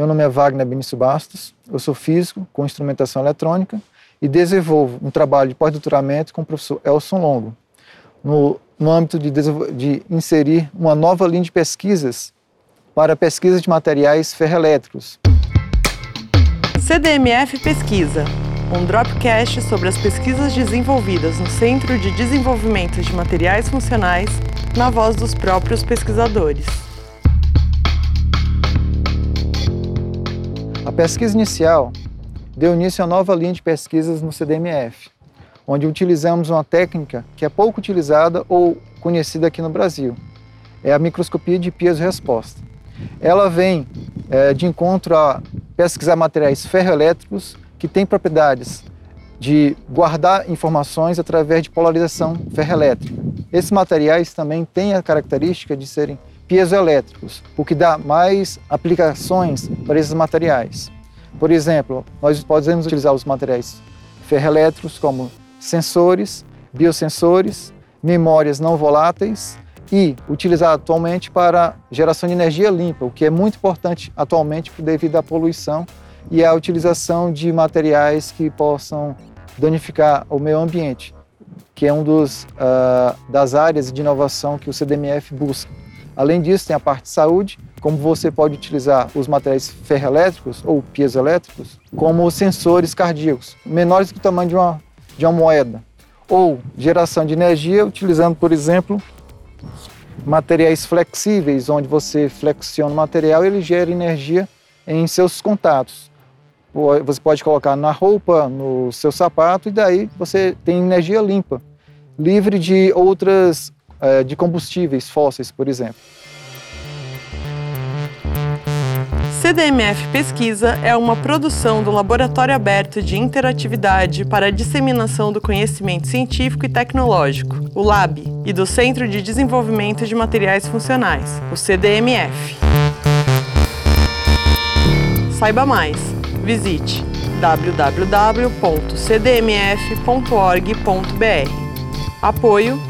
Meu nome é Wagner Benício Bastos, eu sou físico com instrumentação eletrônica e desenvolvo um trabalho de pós-doutoramento com o professor Elson Longo, no, no âmbito de, de inserir uma nova linha de pesquisas para pesquisa de materiais ferroelétricos. CDMF Pesquisa, um dropcast sobre as pesquisas desenvolvidas no Centro de Desenvolvimento de Materiais Funcionais, na voz dos próprios pesquisadores. A pesquisa inicial deu início a nova linha de pesquisas no CDMF, onde utilizamos uma técnica que é pouco utilizada ou conhecida aqui no Brasil. É a microscopia de piezo-resposta. Ela vem é, de encontro a pesquisar materiais ferroelétricos que têm propriedades de guardar informações através de polarização ferroelétrica. Esses materiais também têm a característica de serem piezoelétricos, o que dá mais aplicações para esses materiais. Por exemplo, nós podemos utilizar os materiais ferroelétricos como sensores, biosensores, memórias não voláteis e utilizar atualmente para geração de energia limpa, o que é muito importante atualmente devido à poluição e à utilização de materiais que possam danificar o meio ambiente, que é um dos uh, das áreas de inovação que o CDMF busca. Além disso, tem a parte de saúde, como você pode utilizar os materiais ferroelétricos ou piezoelétricos como sensores cardíacos, menores que o tamanho de uma, de uma moeda, ou geração de energia utilizando, por exemplo, materiais flexíveis, onde você flexiona o material e ele gera energia em seus contatos. Você pode colocar na roupa, no seu sapato e daí você tem energia limpa, livre de outras, eh, de combustíveis fósseis, por exemplo. CDMF Pesquisa é uma produção do Laboratório Aberto de Interatividade para a Disseminação do Conhecimento Científico e Tecnológico, o LAB, e do Centro de Desenvolvimento de Materiais Funcionais, o CDMF. Saiba mais. Visite www.cdmf.org.br. Apoio